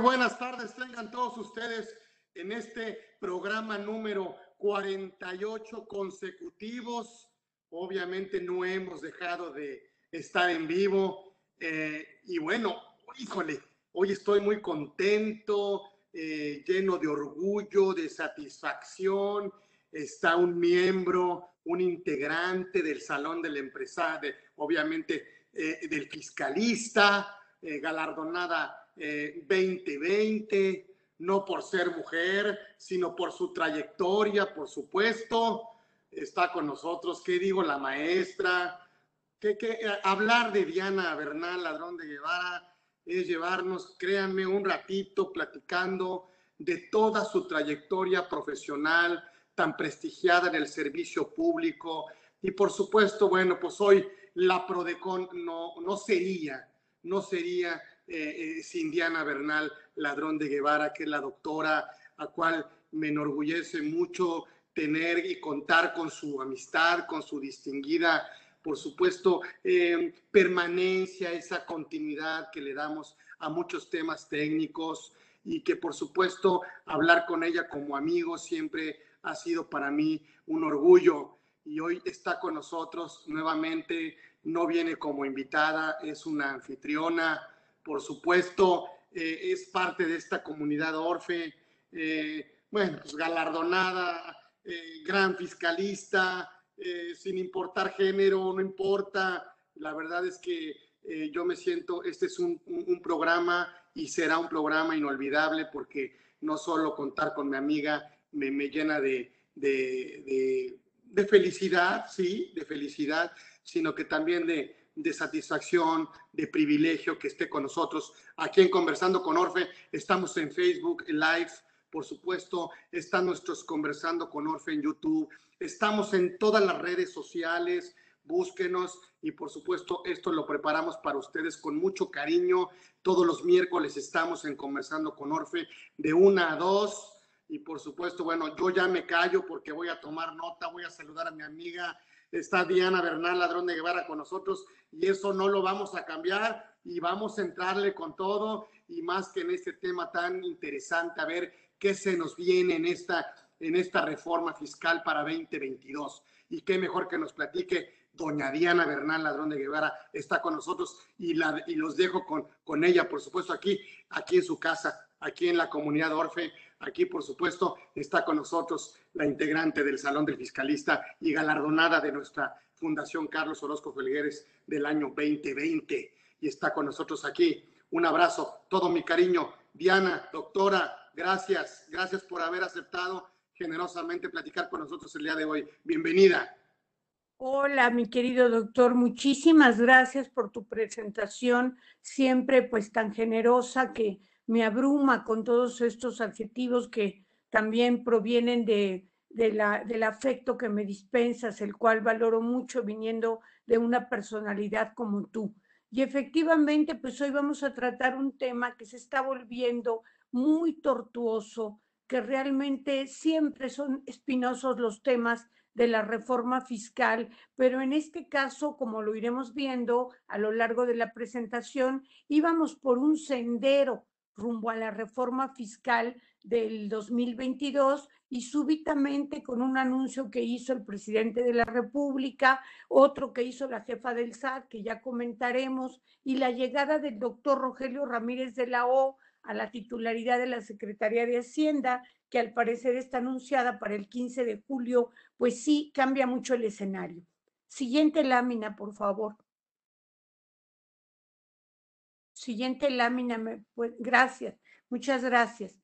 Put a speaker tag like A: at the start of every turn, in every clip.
A: buenas tardes, tengan todos ustedes en este programa número 48 consecutivos. Obviamente no hemos dejado de estar en vivo. Eh, y bueno, híjole, hoy estoy muy contento, eh, lleno de orgullo, de satisfacción. Está un miembro, un integrante del Salón del Empresario, obviamente eh, del fiscalista, galardonada 2020 no por ser mujer, sino por su trayectoria, por supuesto. Está con nosotros, ¿qué digo? La maestra. Que, eh, hablar de Diana Bernal, ladrón de Guevara, es llevarnos, créanme, un ratito platicando de toda su trayectoria profesional tan prestigiada en el servicio público. Y por supuesto, bueno, pues hoy la Prodecon no, no sería, no sería eh, eh, sin Diana Bernal, ladrón de Guevara, que es la doctora, a cual me enorgullece mucho tener y contar con su amistad, con su distinguida, por supuesto, eh, permanencia, esa continuidad que le damos a muchos temas técnicos y que por supuesto hablar con ella como amigo siempre ha sido para mí un orgullo. Y hoy está con nosotros nuevamente, no viene como invitada, es una anfitriona, por supuesto, eh, es parte de esta comunidad Orfe, eh, bueno, pues galardonada, eh, gran fiscalista, sin importar género, no importa, la verdad es que yo me siento, este es un, programa y será un programa inolvidable porque no solo contar con mi amiga me, me llena de, de, de felicidad, sí, de felicidad, sino que también de, de satisfacción, de privilegio que esté con nosotros aquí en Conversando con Orfe. Estamos en Facebook Live, por supuesto, están nuestros Conversando con Orfe en YouTube. Estamos en todas las redes sociales, búsquenos y por supuesto esto lo preparamos para ustedes con mucho cariño. Todos los miércoles estamos en Conversando con Orfe de una a dos. Y por supuesto, bueno, yo ya me callo porque voy a tomar nota, voy a saludar a mi amiga está Diana Bernal Ladrón de Guevara con nosotros y eso no lo vamos a cambiar y vamos a entrarle con todo y más que en este tema tan interesante a ver qué se nos viene en esta, en esta reforma fiscal para 2022. Y qué mejor que nos platique doña Diana Bernal Ladrón de Guevara está con nosotros y, la, y los dejo con, con ella, por supuesto, aquí, aquí en su casa, aquí en la comunidad Orfe. Aquí, por supuesto, está con nosotros la integrante del Salón del Fiscalista y galardonada de nuestra Fundación Carlos Orozco Felgueres del año 2020. Y está con nosotros aquí. Un abrazo, todo mi cariño. Diana, doctora, gracias. Gracias por haber aceptado generosamente platicar con nosotros el día de hoy. Bienvenida.
B: Hola, mi querido doctor, muchísimas gracias por tu presentación, siempre pues tan generosa que me abruma con todos estos adjetivos que también provienen de, del afecto que me dispensas, el cual valoro mucho viniendo de una personalidad como tú. Y efectivamente, pues hoy vamos a tratar un tema que se está volviendo muy tortuoso, que realmente siempre son espinosos los temas de la reforma fiscal, pero en este caso, como lo iremos viendo a lo largo de la presentación, íbamos por un sendero rumbo a la reforma fiscal del 2022 y súbitamente con un anuncio que hizo el presidente de la República, otro que hizo la jefa del SAT, que ya comentaremos, y la llegada del doctor Rogelio Ramírez de la O a la titularidad de la Secretaría de Hacienda, que al parecer está anunciada para el 15 de julio, pues sí cambia mucho el escenario. Siguiente lámina, por favor. Siguiente lámina, me, gracias, muchas gracias.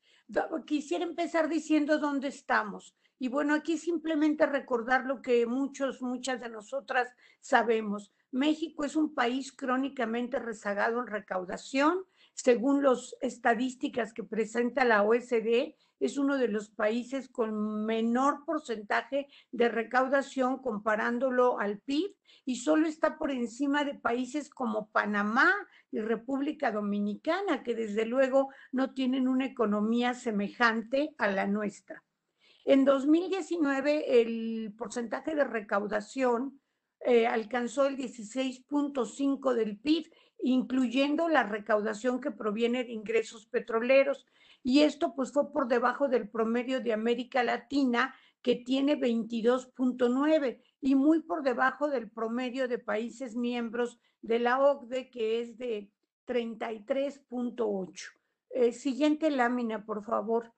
B: Quisiera empezar diciendo dónde estamos. Y bueno, aquí simplemente recordar lo que muchos, muchas de nosotras sabemos. México es un país crónicamente rezagado en recaudación. Según las estadísticas que presenta la OSD, es uno de los países con menor porcentaje de recaudación comparándolo al PIB y solo está por encima de países como Panamá y República Dominicana, que desde luego no tienen una economía semejante a la nuestra. En 2019 el porcentaje de recaudación eh, alcanzó el 16.5 del PIB incluyendo la recaudación que proviene de ingresos petroleros. Y esto pues fue por debajo del promedio de América Latina, que tiene 22.9 y muy por debajo del promedio de países miembros de la OCDE, que es de 33.8. Eh, siguiente lámina, por favor.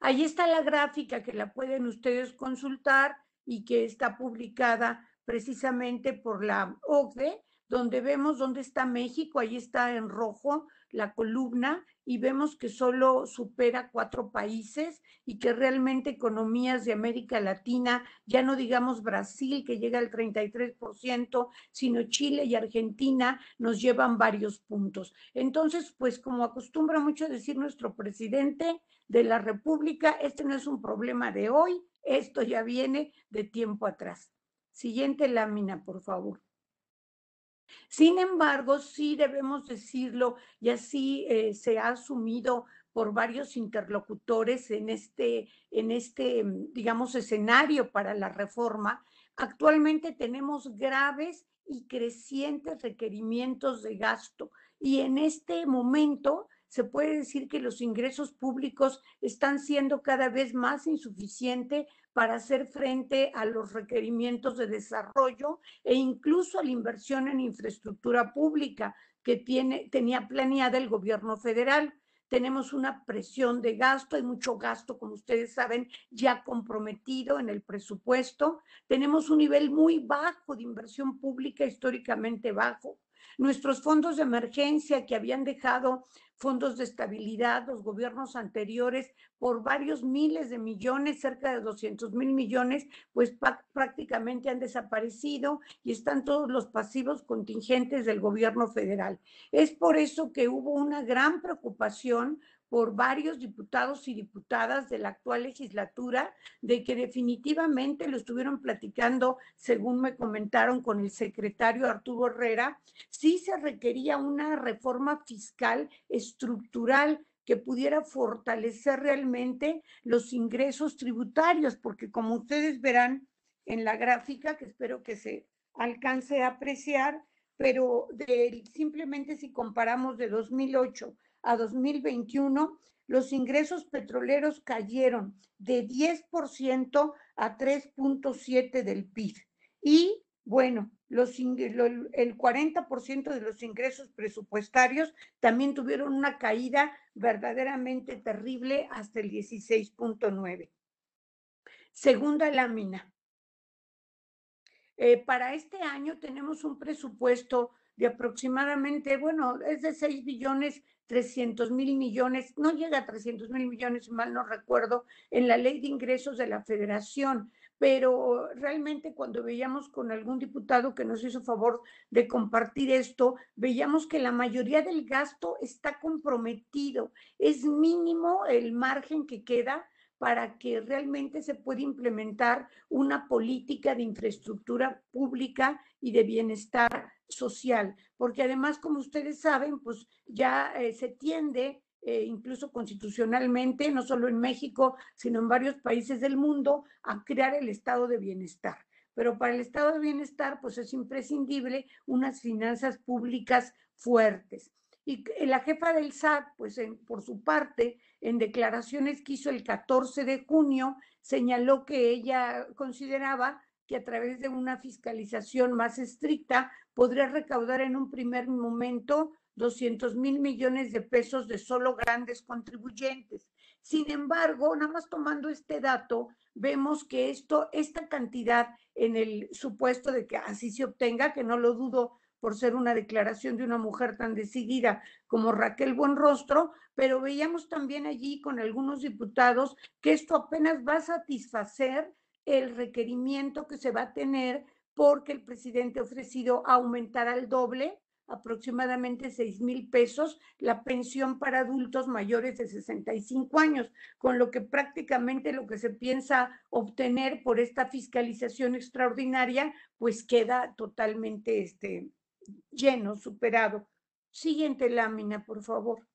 B: Ahí está la gráfica que la pueden ustedes consultar y que está publicada precisamente por la OCDE, donde vemos dónde está México, ahí está en rojo la columna y vemos que solo supera cuatro países y que realmente economías de América Latina, ya no digamos Brasil, que llega al 33%, sino Chile y Argentina nos llevan varios puntos. Entonces, pues como acostumbra mucho decir nuestro presidente de la República, este no es un problema de hoy, esto ya viene de tiempo atrás. Siguiente lámina, por favor. Sin embargo, sí debemos decirlo, y así eh, se ha asumido por varios interlocutores en este, en este, mm, digamos, escenario para la reforma, actualmente tenemos graves y crecientes requerimientos de gasto. Y en este momento se puede decir que los ingresos públicos están siendo cada vez más insuficientes para hacer frente a los requerimientos de desarrollo e incluso a la inversión en infraestructura pública que tiene, tenía planeada el gobierno federal. Tenemos una presión de gasto, hay mucho gasto, como ustedes saben, ya comprometido en el presupuesto. Tenemos un nivel muy bajo de inversión pública, históricamente bajo. Nuestros fondos de emergencia que habían dejado fondos de estabilidad, los gobiernos anteriores, por varios miles de millones, cerca de 200 mil millones, pues prácticamente han desaparecido y están todos los pasivos contingentes del gobierno federal. Es por eso que hubo una gran preocupación por varios diputados y diputadas de la actual legislatura de que definitivamente lo estuvieron platicando, según me comentaron con el secretario Arturo Herrera, sí se requería una reforma fiscal estructural que pudiera fortalecer realmente los ingresos tributarios, porque como ustedes verán en la gráfica, que espero que se alcance a apreciar, pero de, simplemente si comparamos de 2008 a 2021, los ingresos petroleros cayeron de 10% a 3.7% del PIB. Y bueno, los, el 40% de los ingresos presupuestarios también tuvieron una caída verdaderamente terrible hasta el 16.9. Segunda lámina. Eh, para este año tenemos un presupuesto de aproximadamente, bueno, es de 6 billones 300 mil millones, no llega a 300 mil millones, si mal no recuerdo, en la ley de ingresos de la federación, pero realmente cuando veíamos con algún diputado que nos hizo favor de compartir esto, veíamos que la mayoría del gasto está comprometido, es mínimo el margen que queda para que realmente se pueda implementar una política de infraestructura pública y de bienestar social, porque además, como ustedes saben, pues ya eh, se tiende, eh, incluso constitucionalmente, no solo en México, sino en varios países del mundo, a crear el estado de bienestar. Pero para el estado de bienestar, pues es imprescindible unas finanzas públicas fuertes. Y la jefa del SAT, pues por su parte, en declaraciones que hizo el 14 de junio, señaló que ella consideraba que a través de una fiscalización más estricta podría recaudar en un primer momento 200 mil millones de pesos de solo grandes contribuyentes. Sin embargo, nada más tomando este dato, vemos que esto, esta cantidad en el supuesto de que así se obtenga, que no lo dudo por ser una declaración de una mujer tan decidida como Raquel Buenrostro, pero veíamos también allí con algunos diputados que esto apenas va a satisfacer el requerimiento que se va a tener porque el presidente ha ofrecido aumentar al doble, aproximadamente 6 mil pesos, la pensión para adultos mayores de 65 años, con lo que prácticamente lo que se piensa obtener por esta fiscalización extraordinaria, pues queda totalmente este, lleno, superado. Siguiente lámina, por favor.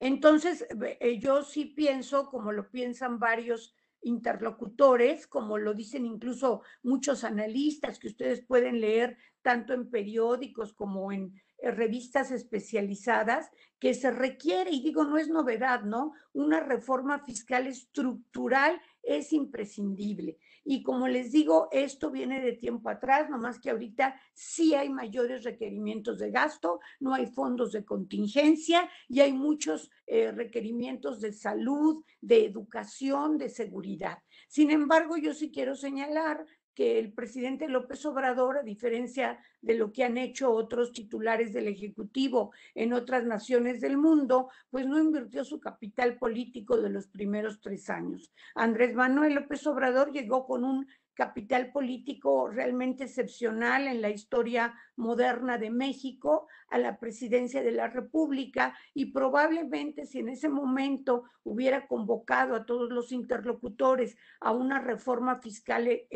B: Entonces, eh, yo sí pienso, como lo piensan varios interlocutores, como lo dicen incluso muchos analistas que ustedes pueden leer tanto en periódicos como en revistas especializadas, que se requiere, y digo, no es novedad, ¿no? Una reforma fiscal estructural es imprescindible. Y como les digo, esto viene de tiempo atrás, nomás que ahorita sí hay mayores requerimientos de gasto, no hay fondos de contingencia y hay muchos eh, requerimientos de salud, de educación, de seguridad. Sin embargo, yo sí quiero señalar que el presidente López Obrador, a diferencia de lo que han hecho otros titulares del Ejecutivo en otras naciones del mundo, pues no invirtió su capital político de los primeros tres años. Andrés Manuel López Obrador llegó con un capital político realmente excepcional en la historia moderna de México a la presidencia de la República y probablemente si en ese momento hubiera convocado a todos los interlocutores a una reforma fiscal e,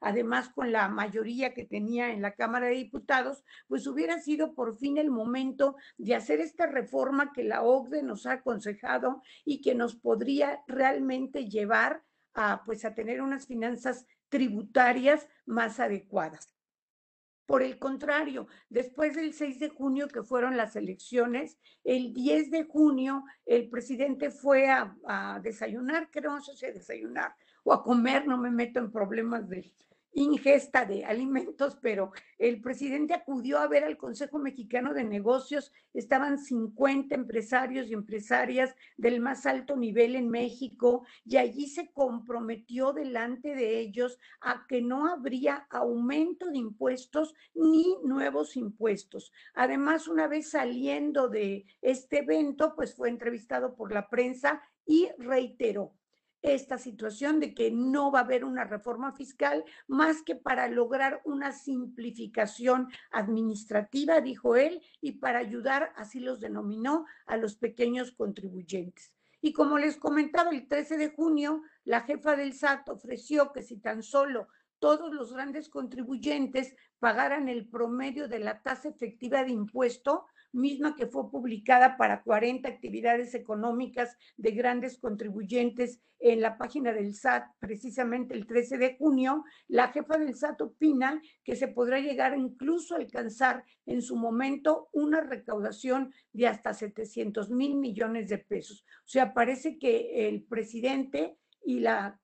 B: además con la mayoría que tenía en la Cámara de Diputados, pues hubiera sido por fin el momento de hacer esta reforma que la OCDE nos ha aconsejado y que nos podría realmente llevar a, pues, a tener unas finanzas tributarias más adecuadas. Por el contrario, después del 6 de junio, que fueron las elecciones, el 10 de junio el presidente fue a, a desayunar, creo, no sé si a desayunar o a comer, no me meto en problemas de, ingesta de alimentos, pero el presidente acudió a ver al Consejo Mexicano de Negocios, estaban 50 empresarios y empresarias del más alto nivel en México y allí se comprometió delante de ellos a que no habría aumento de impuestos ni nuevos impuestos. Además, una vez saliendo de este evento, pues fue entrevistado por la prensa y reiteró esta situación de que no va a haber una reforma fiscal más que para lograr una simplificación administrativa, dijo él, y para ayudar, así los denominó, a los pequeños contribuyentes. Y como les comentaba, el 13 de junio, la jefa del SAT ofreció que si tan solo todos los grandes contribuyentes pagaran el promedio de la tasa efectiva de impuesto, misma que fue publicada para 40 actividades económicas de grandes contribuyentes en la página del SAT, precisamente el 13 de junio, la jefa del SAT opina que se podrá llegar incluso a alcanzar en su momento una recaudación de hasta 700 mil millones de pesos. O sea, parece que el presidente y la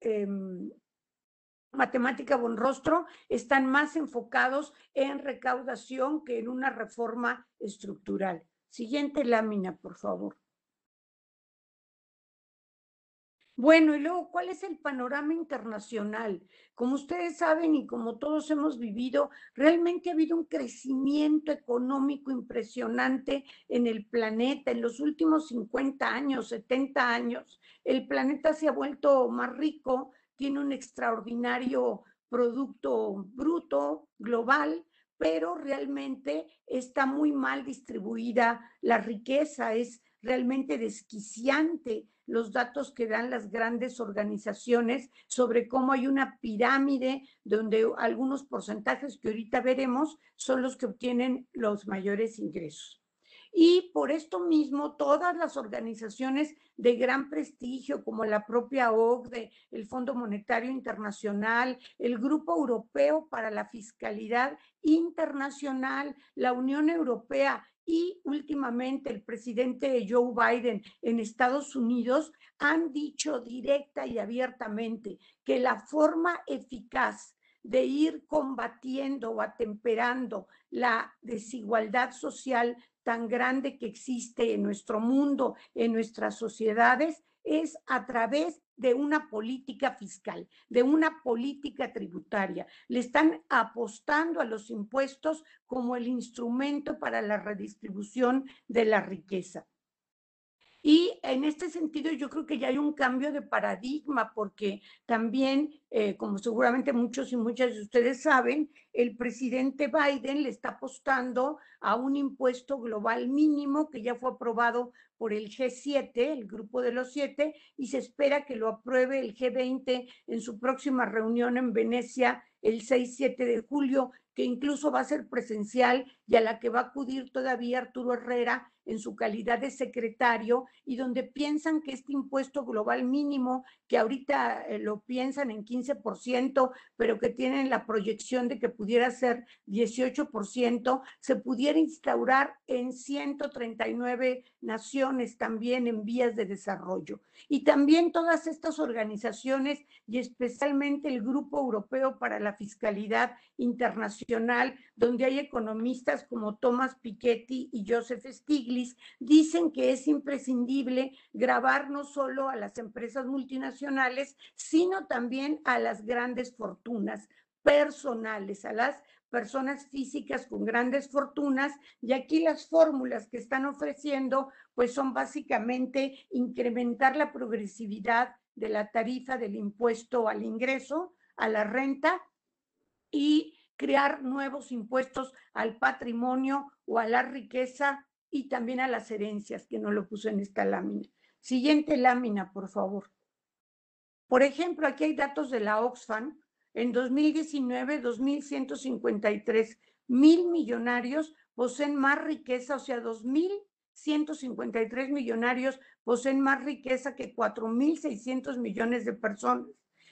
B: em, Matemática Bonrostro están más enfocados en recaudación que en una reforma estructural. Siguiente lámina, por favor. Bueno, y luego, ¿cuál es el panorama internacional? Como ustedes saben y como todos hemos vivido, realmente ha habido un crecimiento económico impresionante en el planeta en los últimos 50 años, 70 años. El planeta se ha vuelto más rico, tiene un extraordinario producto bruto global, pero realmente está muy mal distribuida la riqueza, es realmente desquiciante los datos que dan las grandes organizaciones sobre cómo hay una pirámide donde algunos porcentajes que ahorita veremos son los que obtienen los mayores ingresos. Y por esto mismo, todas las organizaciones de gran prestigio, como la propia OCDE, el Fondo Monetario Internacional, el Grupo Europeo para la Fiscalidad Internacional, la Unión Europea y últimamente el presidente Joe Biden en Estados Unidos han dicho directa y abiertamente que la forma eficaz de ir combatiendo o atemperando la desigualdad social tan grande que existe en nuestro mundo, en nuestras sociedades, es a través de una política fiscal, de una política tributaria. Le están apostando a los impuestos como el instrumento para la redistribución de la riqueza. Y en este sentido yo creo que ya hay un cambio de paradigma porque también eh, como seguramente muchos y muchas de ustedes saben, el presidente Biden le está apostando a un impuesto global mínimo que ya fue aprobado por el G7, el grupo de los siete, y se espera que lo apruebe el G20 en su próxima reunión en Venecia el 6-7 de julio, que incluso va a ser presencial y a la que va a acudir todavía Arturo Herrera en su calidad de secretario y donde piensan que este impuesto global mínimo, que ahorita eh, lo piensan en 15%, pero que tienen la proyección de que pudiera ser 18%, se pudiera instaurar en 139 naciones también en vías de desarrollo. Y también todas estas organizaciones y especialmente el Grupo Europeo para la Fiscalidad Internacional, donde hay economistas como Thomas Piketty y Joseph Stiglitz, dicen que es imprescindible grabar no solo a las empresas multinacionales, sino también a las grandes fortunas personales, a las personas físicas con grandes fortunas. Y aquí las fórmulas que están ofreciendo pues son básicamente incrementar la progresividad de la tarifa del impuesto al ingreso, a la renta y crear nuevos impuestos al patrimonio o a la riqueza y también a las herencias, que no lo puse en esta lámina. Siguiente lámina, por favor. Por ejemplo, aquí hay datos de la Oxfam. En 2019, 2.153 mil millonarios poseen más riqueza, o sea, 2.153 millonarios poseen más riqueza que 4.600 millones de personas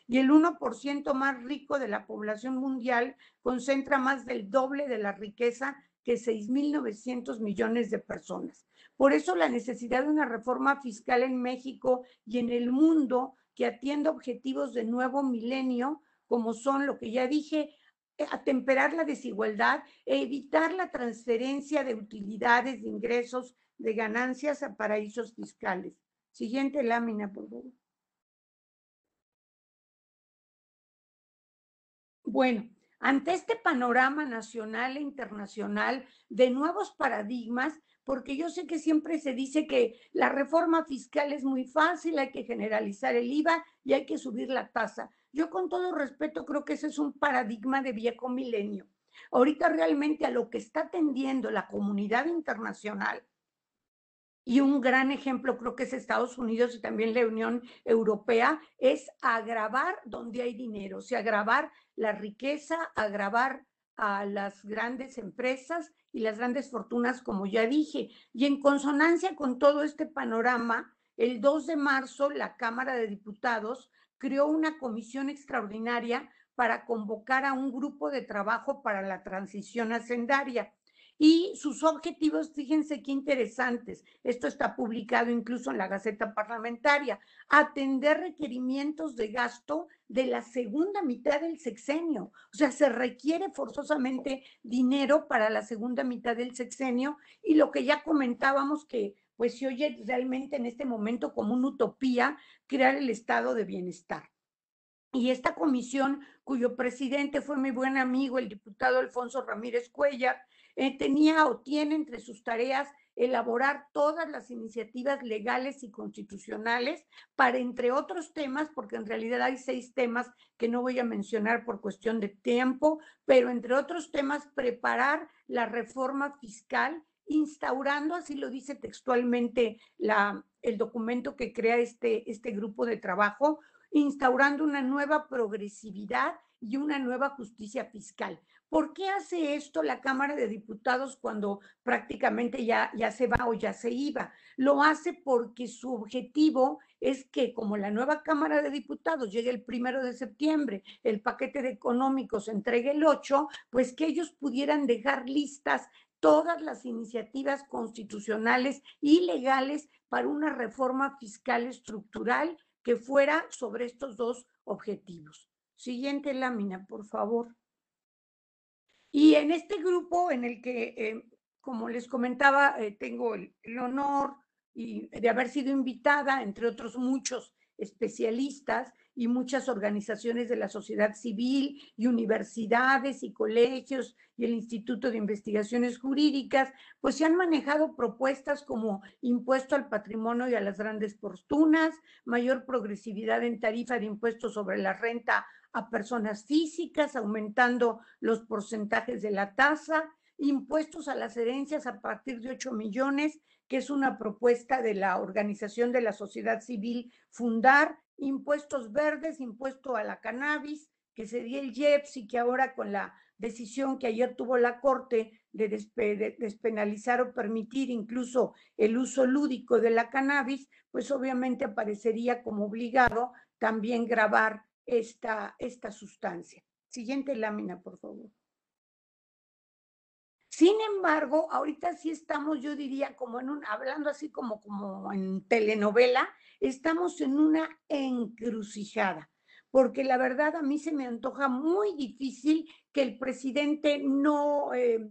B: y el 1% más rico de la población mundial concentra más del doble de la riqueza que 6.900 millones de personas. Por eso la necesidad de una reforma fiscal en México y en el mundo que atienda objetivos de nuevo milenio, como son lo que ya dije, atemperar la desigualdad e evitar la transferencia de utilidades, de ingresos, de ganancias a paraísos fiscales. Siguiente lámina, por favor. Bueno, ante este panorama nacional e internacional de nuevos paradigmas, porque yo sé que siempre se dice que la reforma fiscal es muy fácil, hay que generalizar el IVA y hay que subir la tasa. Yo con todo respeto creo que ese es un paradigma de viejo milenio. Ahorita realmente a lo que está atendiendo la comunidad internacional y un gran ejemplo creo que es Estados Unidos y también la Unión Europea, es agravar donde hay dinero, o sea, agravar la riqueza, agravar a las grandes empresas y las grandes fortunas, como ya dije. Y en consonancia con todo este panorama, el 2 de marzo la Cámara de Diputados creó una comisión extraordinaria para convocar a un grupo de trabajo para la transición hacendaria. Y sus objetivos, fíjense qué interesantes, esto está publicado incluso en la Gaceta Parlamentaria, atender requerimientos de gasto de la segunda mitad del sexenio. O sea, se requiere forzosamente dinero para la segunda mitad del sexenio y lo que ya comentábamos que pues se oye realmente en este momento como una utopía crear el estado de bienestar. Y esta comisión, cuyo presidente fue mi buen amigo, el diputado Alfonso Ramírez Cuellar, eh, tenía o tiene entre sus tareas elaborar todas las iniciativas legales y constitucionales para, entre otros temas, porque en realidad hay seis temas que no voy a mencionar por cuestión de tiempo, pero entre otros temas, preparar la reforma fiscal instaurando, así lo dice textualmente la, el documento que crea este, este grupo de trabajo, instaurando una nueva progresividad y una nueva justicia fiscal. ¿Por qué hace esto la Cámara de Diputados cuando prácticamente ya, ya se va o ya se iba? Lo hace porque su objetivo es que como la nueva Cámara de Diputados llegue el primero de septiembre, el paquete de económicos entregue el 8, pues que ellos pudieran dejar listas todas las iniciativas constitucionales y legales para una reforma fiscal estructural que fuera sobre estos dos objetivos. Siguiente lámina, por favor. Y en este grupo en el que, eh, como les comentaba, eh, tengo el, honor de haber sido invitada, entre otros muchos especialistas y muchas organizaciones de la sociedad civil y universidades y colegios y el Instituto de Investigaciones Jurídicas, pues se han manejado propuestas como impuesto al patrimonio y a las grandes fortunas, mayor progresividad en tarifa de impuestos sobre la renta a personas físicas, aumentando los porcentajes de la tasa, impuestos a las herencias a partir de 8 millones, que es una propuesta de la Organización de la Sociedad Civil Fundar, impuestos verdes, impuesto a la cannabis, que sería el IEPS y que ahora con la decisión que ayer tuvo la Corte de, despenalizar o permitir incluso el uso lúdico de la cannabis, pues obviamente aparecería como obligado también grabar esta, esta sustancia. Siguiente lámina, por favor. Sin embargo, ahorita sí estamos, yo diría, como en un, hablando así como, como en telenovela, estamos en una encrucijada, porque la verdad a mí se me antoja muy difícil que el presidente no, eh,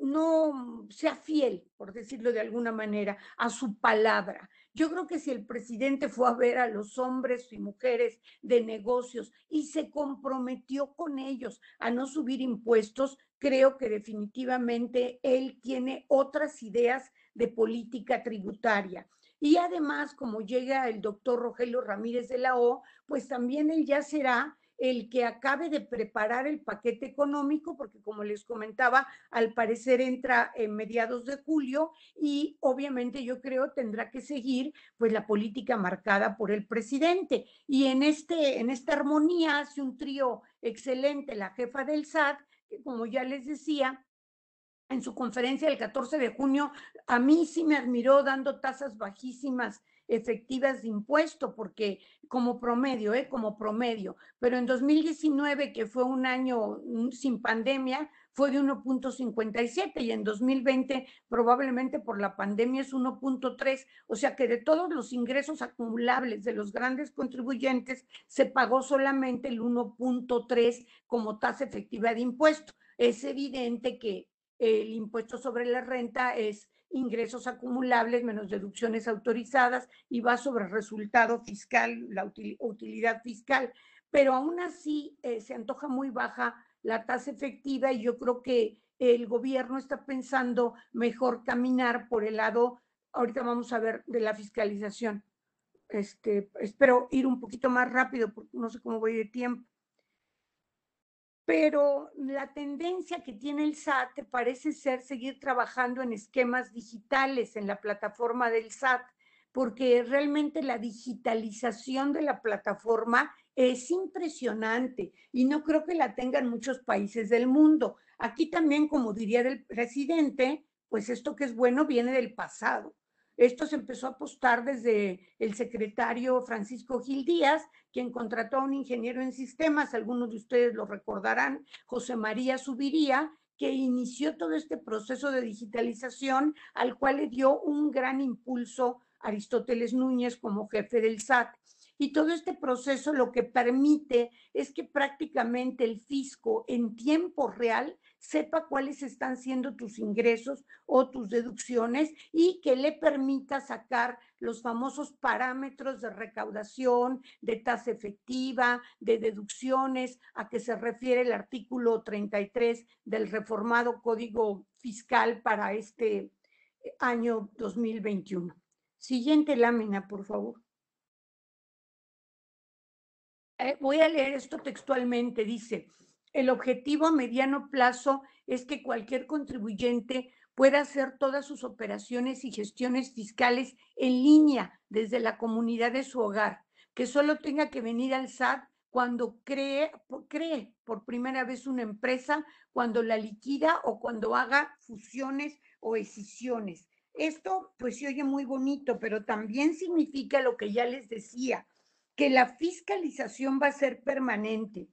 B: no sea fiel, por decirlo de alguna manera, a su palabra. Yo creo que si el presidente fue a ver a los hombres y mujeres de negocios y se comprometió con ellos a no subir impuestos, creo que definitivamente él tiene otras ideas de política tributaria. Y además, como llega el doctor Rogelio Ramírez de la O, pues también él ya será el que acabe de preparar el paquete económico, porque como les comentaba, al parecer entra en mediados de julio y obviamente yo creo tendrá que seguir pues la política marcada por el presidente. Y en, este, en esta armonía hace un trío excelente la jefa del SAT, que como ya les decía, en su conferencia del 14 de junio, a mí sí me admiró dando tasas bajísimas efectivas de impuesto, porque como promedio, ¿eh? como promedio, pero en 2019, que fue un año mm, sin pandemia, fue de 1.57 y en 2020 probablemente por la pandemia es 1.3, o sea que de todos los ingresos acumulables de los grandes contribuyentes se pagó solamente el 1.3 como tasa efectiva de impuesto. Es evidente que el impuesto sobre la renta es ingresos acumulables menos deducciones autorizadas y va sobre resultado fiscal, la utilidad fiscal. Pero aún así eh, se antoja muy baja la tasa efectiva y yo creo que el gobierno está pensando mejor caminar por el lado, ahorita vamos a ver, de la fiscalización. Este, espero ir un poquito más rápido porque no sé cómo voy de tiempo pero la tendencia que tiene el SAT parece ser seguir trabajando en esquemas digitales en la plataforma del SAT, porque realmente la digitalización de la plataforma es impresionante y no creo que la tengan muchos países del mundo. Aquí también, como diría el presidente, pues esto que es bueno viene del pasado. Esto se empezó a apostar desde el secretario Francisco Gil Díaz, quien contrató a un ingeniero en sistemas, algunos de ustedes lo recordarán, José María Subiría, que inició todo este proceso de digitalización, al cual le dio un gran impulso Aristóteles Núñez como jefe del SAT. Y todo este proceso lo que permite es que prácticamente el fisco en tiempo real sepa cuáles están siendo tus ingresos o tus deducciones y que le permita sacar los famosos parámetros de recaudación, de tasa efectiva, de deducciones, a que se refiere el artículo 33 del reformado Código Fiscal para este eh, año 2021. Siguiente lámina, por favor. Eh, voy a leer esto textualmente. Dice, el objetivo a mediano plazo es que cualquier contribuyente pueda hacer todas sus operaciones y gestiones fiscales en línea desde la comunidad de su hogar, que solo tenga que venir al SAT cuando cree, cree por primera vez una empresa, cuando la liquida o cuando haga fusiones o escisiones. Esto pues se oye muy bonito, pero también significa lo que ya les decía, que la fiscalización va a ser permanente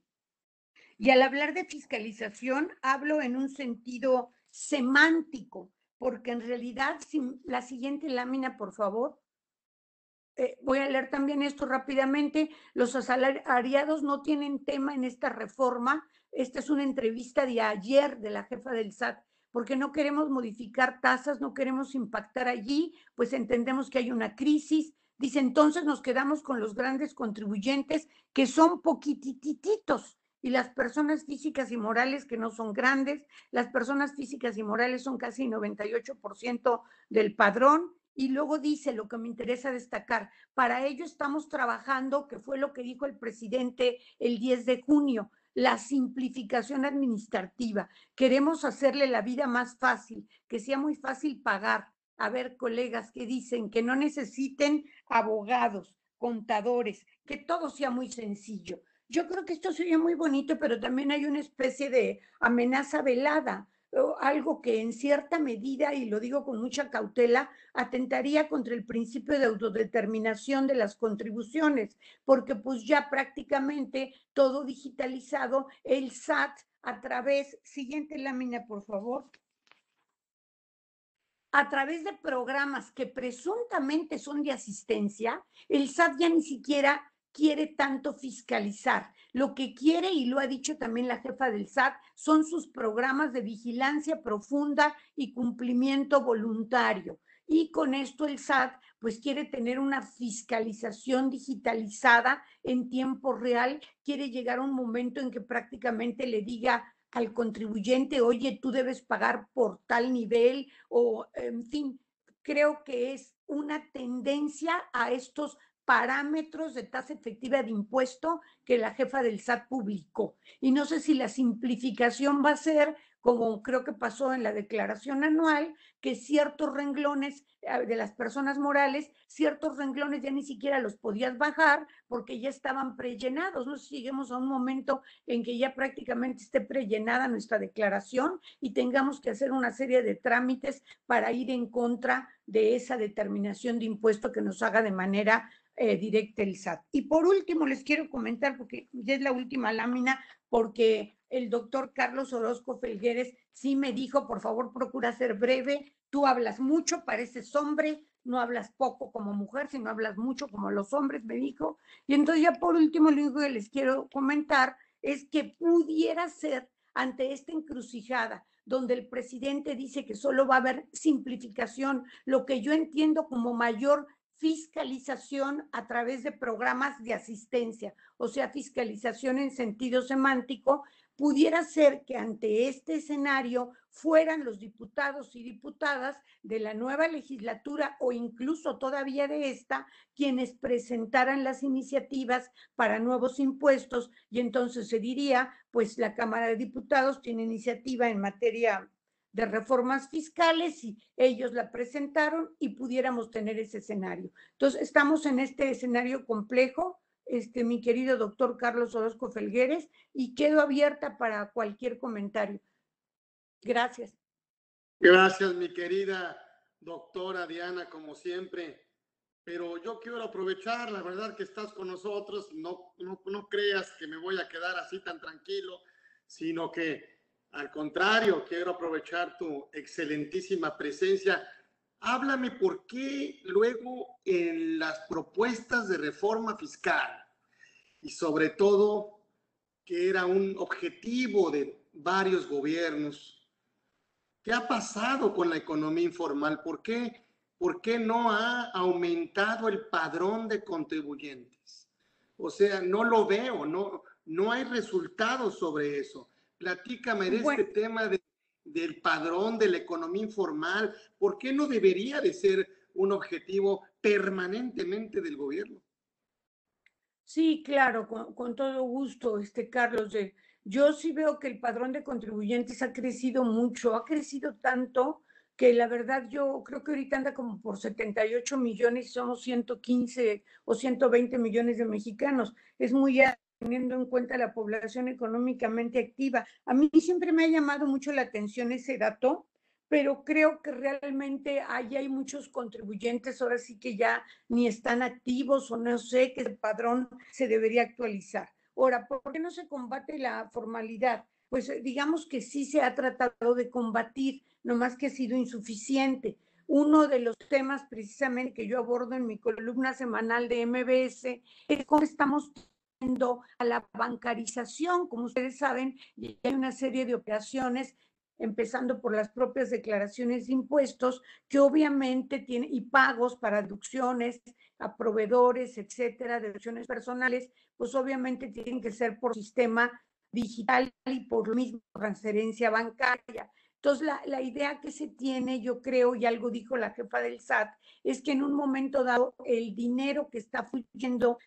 B: y al hablar de fiscalización, hablo en un sentido semántico, porque en realidad, la siguiente lámina, por favor. Eh, voy a leer también esto rápidamente. Los asalariados no tienen tema en esta reforma. Esta es una entrevista de ayer de la jefa del SAT porque no queremos modificar tasas, no queremos impactar allí, pues entendemos que hay una crisis. Dice, entonces nos quedamos con los grandes contribuyentes que son poquitititos y las personas físicas y morales que no son grandes, las personas físicas y morales son casi 98% del padrón Y luego dice lo que me interesa destacar, para ello estamos trabajando, que fue lo que dijo el presidente el 10 de junio, la simplificación administrativa. Queremos hacerle la vida más fácil, que sea muy fácil pagar. A ver, colegas que dicen que no necesiten abogados, contadores, que todo sea muy sencillo. Yo creo que esto sería muy bonito, pero también hay una especie de amenaza velada, algo que en cierta medida, y lo digo con mucha cautela, atentaría contra el principio de autodeterminación de las contribuciones, porque pues ya prácticamente todo digitalizado, el SAT a través, siguiente lámina por favor, a través de programas que presuntamente son de asistencia, el SAT ya ni siquiera quiere tanto fiscalizar. Lo que quiere, y lo ha dicho también la jefa del SAT, son sus programas de vigilancia profunda y cumplimiento voluntario. Y con esto el SAT pues quiere tener una fiscalización digitalizada en tiempo real, quiere llegar a un momento en que prácticamente le diga al contribuyente, oye, tú debes pagar por tal nivel o, en fin, creo que es una tendencia a estos parámetros de tasa efectiva de impuesto que la jefa del SAT publicó. Y no sé si la simplificación va a ser, como creo que pasó en la declaración anual, que ciertos renglones eh, de las personas morales, ciertos renglones ya ni siquiera los podías bajar porque ya estaban prellenados. No sé si lleguemos a un momento en que ya prácticamente esté prellenada nuestra declaración y tengamos que hacer una serie de trámites para ir en contra de esa determinación de impuesto que nos haga de manera eh, directa el SAT. Y por último, les quiero comentar, porque ya es la última lámina, porque el doctor Carlos Orozco Felgueres sí me dijo, por favor, procura ser breve, tú hablas mucho, pareces hombre, no hablas poco como mujer, sino hablas mucho como los hombres, me dijo. Y entonces ya por último, lo único que les quiero comentar es que pudiera ser ante esta encrucijada donde el presidente dice que solo va a haber simplificación, lo que yo entiendo como mayor fiscalización a través de programas de asistencia, o sea, fiscalización en sentido semántico, pudiera ser que ante este escenario fueran los diputados y diputadas de la nueva legislatura o incluso todavía de esta quienes presentaran las iniciativas para nuevos impuestos. Y entonces se diría, pues la Cámara de Diputados tiene iniciativa en materia de reformas fiscales y ellos la presentaron y pudiéramos tener ese escenario. Entonces, estamos en este escenario complejo, este, mi querido doctor Carlos Orozco Felgueres, y quedo abierta para cualquier comentario. Gracias.
A: Gracias, mi querida doctora Diana, como siempre. Pero yo quiero aprovechar, la verdad que estás con nosotros, no, no, no creas que me voy a quedar así tan tranquilo, sino que al contrario, quiero aprovechar tu excelentísima presencia. Háblame por qué luego en las propuestas de reforma fiscal y sobre todo que era un objetivo de varios gobiernos, ¿qué ha pasado con la economía informal? ¿Por qué, por qué no ha aumentado el padrón de contribuyentes? O sea, no lo veo, no, no hay resultados sobre eso. Platícame de este tema del padrón de la economía informal. ¿Por qué no debería de ser un objetivo permanentemente del gobierno?
B: Sí, claro, con, todo gusto, este Carlos. yo sí veo que el padrón de contribuyentes ha crecido mucho, ha crecido tanto que la verdad yo creo que ahorita anda como por 78 millones y somos 115 o 120 millones de mexicanos. Es muy teniendo en cuenta la población económicamente activa. A mí siempre me ha llamado mucho la atención ese dato, pero creo que realmente ahí hay muchos contribuyentes, ahora sí que ya ni están activos o no sé que el padrón se debería actualizar. Ahora, ¿por qué no se combate la formalidad? Pues eh, digamos que sí se ha tratado de combatir, nomás que ha sido insuficiente. Uno de los temas precisamente que yo abordo en mi columna semanal de MBS es cómo estamos a la bancarización. Como ustedes saben, hay una serie de operaciones empezando por las propias declaraciones de impuestos, que obviamente tienen, y pagos para deducciones a proveedores, etcétera, deducciones personales, pues obviamente tienen que ser por sistema digital y por lo mismo transferencia bancaria. Entonces, la, la, idea que se tiene, yo creo, y algo dijo la jefa del SAT, es que en un momento dado el dinero que está fluyendo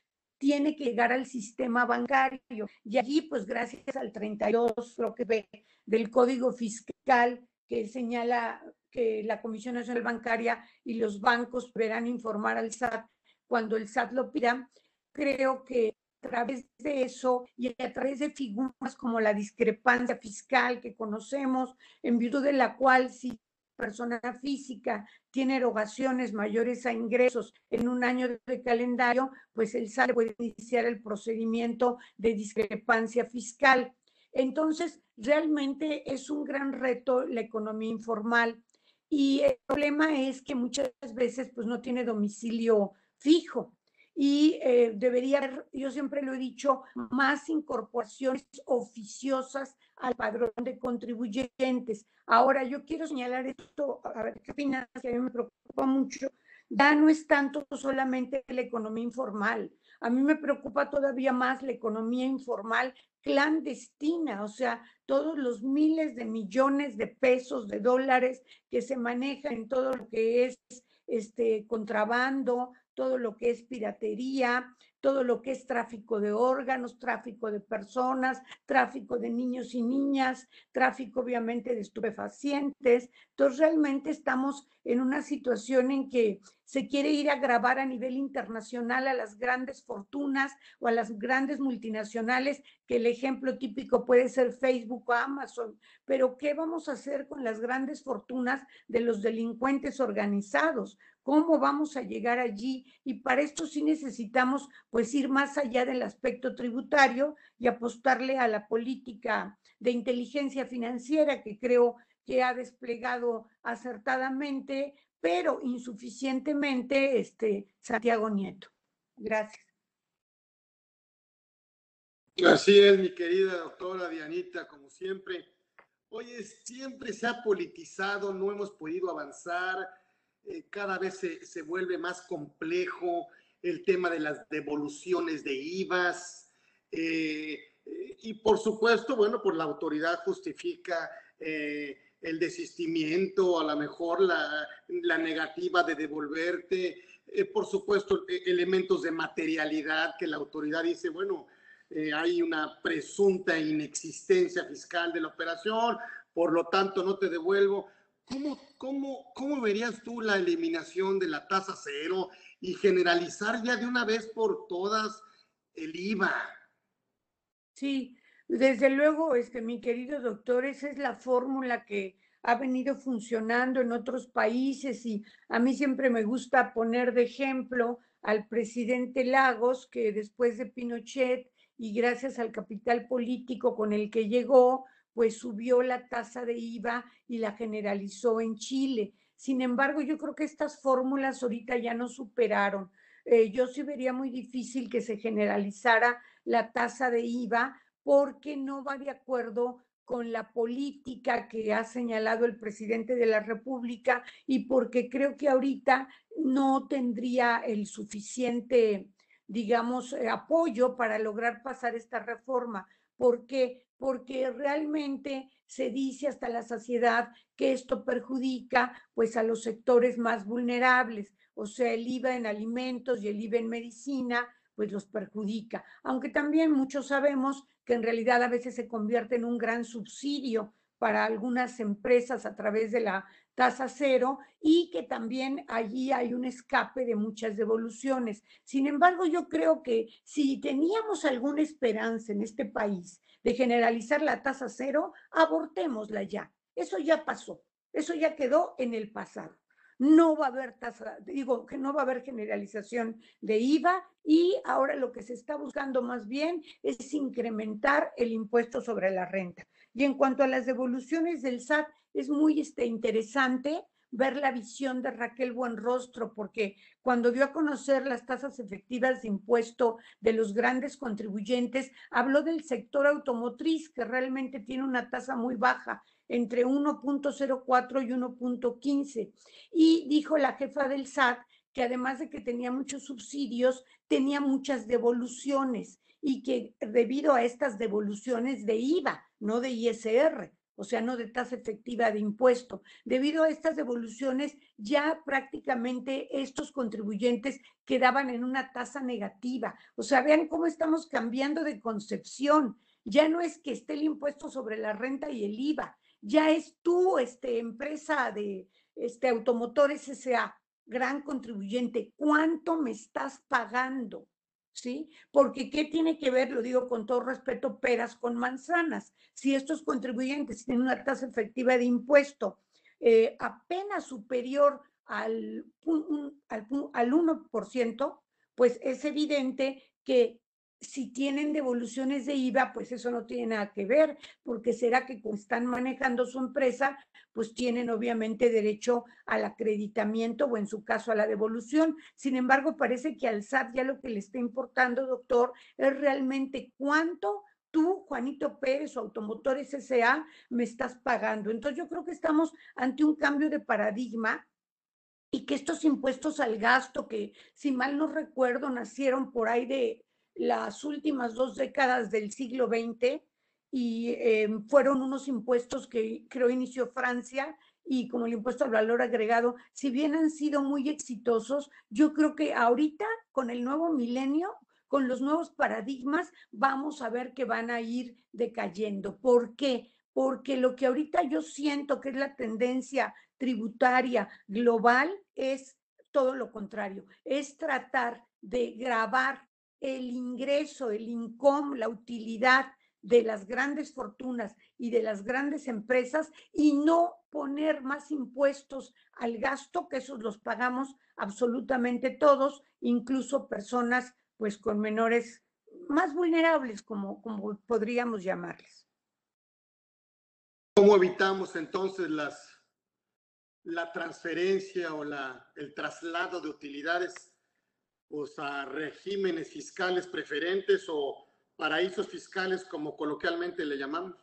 B: tiene que llegar al sistema bancario. Y allí, pues gracias al 32, lo que ve, del Código Fiscal que señala que la Comisión Nacional Bancaria y los bancos deberán informar al SAT cuando el SAT lo pida, creo que a través de eso y a través de figuras como la discrepancia fiscal que conocemos, en virtud de la cual si persona física tiene erogaciones mayores a ingresos en un año de calendario, pues el SAT puede iniciar el procedimiento de discrepancia fiscal. Entonces, realmente es un gran reto la economía informal y el problema es que muchas veces pues no tiene domicilio fijo y eh, debería haber, yo siempre lo he dicho, más incorporaciones oficiosas al padrón de contribuyentes. Ahora, yo quiero señalar esto, a ver qué opinas, que a mí me preocupa mucho. Ya no es tanto solamente la economía informal. A mí me preocupa todavía más la economía informal clandestina, o sea, todos los miles de millones de pesos, de dólares que se manejan en todo lo que es este contrabando, todo lo que es piratería, todo lo que es tráfico de órganos, tráfico de personas, tráfico de niños y niñas, tráfico obviamente de estupefacientes. Entonces realmente estamos en una situación en que se quiere ir a grabar a nivel internacional a las grandes fortunas o a las grandes multinacionales, que el ejemplo típico puede ser Facebook o Amazon. Pero ¿qué vamos a hacer con las grandes fortunas de los delincuentes organizados? ¿Cómo vamos a llegar allí? Y para esto sí necesitamos pues ir más allá del aspecto tributario y apostarle a la política de inteligencia financiera que creo que ha desplegado acertadamente, pero insuficientemente este Santiago Nieto. Gracias.
A: Así es, mi querida doctora Dianita, como siempre. Oye, siempre se ha politizado, no hemos podido avanzar eh, cada vez se, vuelve más complejo el tema de las devoluciones de IVAs. Eh, eh, y por supuesto, bueno, por la autoridad justifica el desistimiento, a lo mejor la, la negativa de devolverte, por supuesto, e, elementos de materialidad que la autoridad dice, bueno, hay una presunta inexistencia fiscal de la operación, por lo tanto no te devuelvo. ¿Cómo, cómo, ¿Cómo verías tú la eliminación de la tasa cero y generalizar ya de una vez por todas el IVA?
B: Sí, desde luego, este, mi querido doctor, esa es la fórmula que ha venido funcionando en otros países y a mí siempre me gusta poner de ejemplo al presidente Lagos, que después de Pinochet y gracias al capital político con el que llegó, pues subió la tasa de IVA y la generalizó en Chile. Sin embargo, yo creo que estas fórmulas ahorita ya no superaron. Eh, yo sí vería muy difícil que se generalizara la tasa de IVA porque no va de acuerdo con la política que ha señalado el presidente de la República y porque creo que ahorita no tendría el suficiente, digamos, eh, apoyo para lograr pasar esta reforma. porque porque realmente se dice hasta la saciedad que esto perjudica pues a los sectores más vulnerables, o sea, el IVA en alimentos y el IVA en medicina, pues los perjudica. Aunque también muchos sabemos que en realidad a veces se convierte en un gran subsidio para algunas empresas a través de la tasa cero y que también allí hay un escape de muchas devoluciones. Sin embargo, yo creo que si teníamos alguna esperanza en este país de generalizar la tasa cero, abortémosla ya. Eso ya pasó, eso ya quedó en el pasado. No va a haber tasa, digo que no va a haber generalización de IVA y ahora lo que se está buscando más bien es incrementar el impuesto sobre la renta. Y en cuanto a las devoluciones del SAT, es muy este, interesante ver la visión de Raquel Buenrostro, porque cuando dio a conocer las tasas efectivas de impuesto de los grandes contribuyentes, habló del sector automotriz, que realmente tiene una tasa muy baja, entre 1.04 y 1.15. Y dijo la jefa del SAT que además de que tenía muchos subsidios, tenía muchas devoluciones y que debido a estas devoluciones de IVA, no de ISR, o sea, no de tasa efectiva de impuesto. Debido a estas devoluciones, ya prácticamente estos contribuyentes quedaban en una tasa negativa. O sea, vean cómo estamos cambiando de concepción. Ya no es que esté el impuesto sobre la renta y el IVA, ya es tú, este, empresa de este, automotores S.A., gran contribuyente, ¿cuánto me estás pagando? ¿Sí? Porque ¿qué tiene que ver, lo digo con todo respeto, peras con manzanas? Si estos contribuyentes tienen una tasa efectiva de impuesto eh, apenas superior al, al, al 1%, pues es evidente que si tienen devoluciones de IVA, pues eso no tiene nada que ver, porque será que están manejando su empresa, pues tienen obviamente derecho al acreditamiento o en su caso a la devolución. Sin embargo, parece que al SAT ya lo que le está importando, doctor, es realmente cuánto tú, Juanito Pérez o Automotores S.A., me estás pagando. Entonces yo creo que estamos ante un cambio de paradigma y que estos impuestos al gasto, que si mal no recuerdo, nacieron por ahí de las últimas dos décadas del siglo XX y eh, fueron unos impuestos que creo inició Francia y como el impuesto al valor agregado, si bien han sido muy exitosos, yo creo que ahorita con el nuevo milenio, con los nuevos paradigmas, vamos a ver que van a ir decayendo. ¿Por qué? Porque lo que ahorita yo siento que es la tendencia tributaria global es todo lo contrario, es tratar de grabar el ingreso, el income, la utilidad de las grandes fortunas y de las grandes empresas y no poner más impuestos al gasto, que esos los pagamos absolutamente todos, incluso personas pues con menores más vulnerables, como, como podríamos llamarles.
A: ¿Cómo evitamos entonces las, la transferencia o la, el traslado de utilidades pues, a regímenes fiscales preferentes o paraísos fiscales, como coloquialmente le llamamos?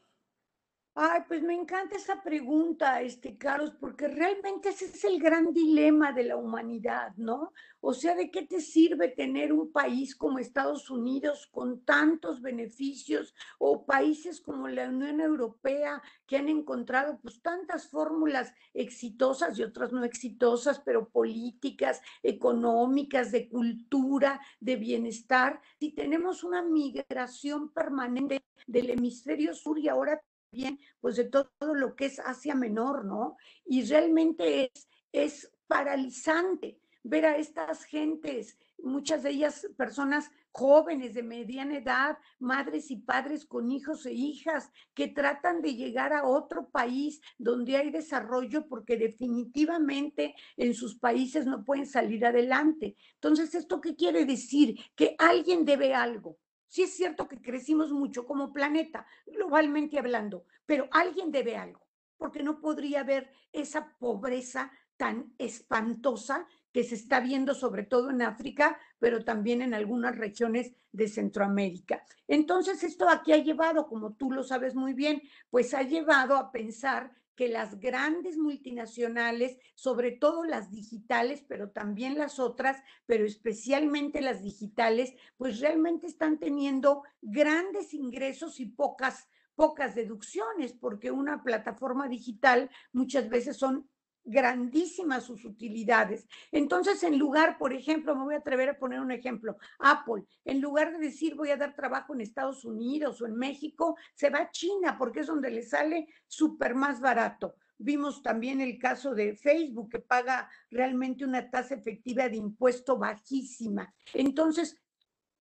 B: Ay, pues me encanta esa pregunta, este, Carlos, porque realmente ese es el gran dilema de la humanidad, ¿no? O sea, ¿de qué te sirve tener un país como Estados Unidos con tantos beneficios o países como la Unión Europea que han encontrado pues tantas fórmulas exitosas y otras no exitosas, pero políticas, económicas, de cultura, de bienestar? Si tenemos una migración permanente del hemisferio sur y ahora bien, pues de todo, lo que es Asia Menor, ¿no? Y realmente es, es paralizante ver a estas gentes, muchas de ellas personas jóvenes de mediana edad, madres y padres con hijos e hijas, que tratan de llegar a otro país donde hay desarrollo porque definitivamente en sus países no pueden salir adelante. Entonces, ¿esto qué quiere decir? Que alguien debe algo. Sí es cierto que crecimos mucho como planeta, globalmente hablando, pero alguien debe algo, porque no podría haber esa pobreza tan espantosa que se está viendo sobre todo en África, pero también en algunas regiones de Centroamérica. Entonces, esto aquí ha llevado, como tú lo sabes muy bien, pues ha llevado a pensar que las grandes multinacionales, sobre todo las digitales, pero también las otras, pero especialmente las digitales, pues realmente están teniendo grandes ingresos y pocas pocas deducciones, porque una plataforma digital muchas veces son grandísimas sus utilidades. Entonces, en lugar, por ejemplo, me voy a atrever a poner un ejemplo, Apple, en lugar de decir voy a dar trabajo en Estados Unidos o en México, se va a China porque es donde le sale súper más barato. Vimos también el caso de Facebook, que paga realmente una tasa efectiva de impuesto bajísima. Entonces,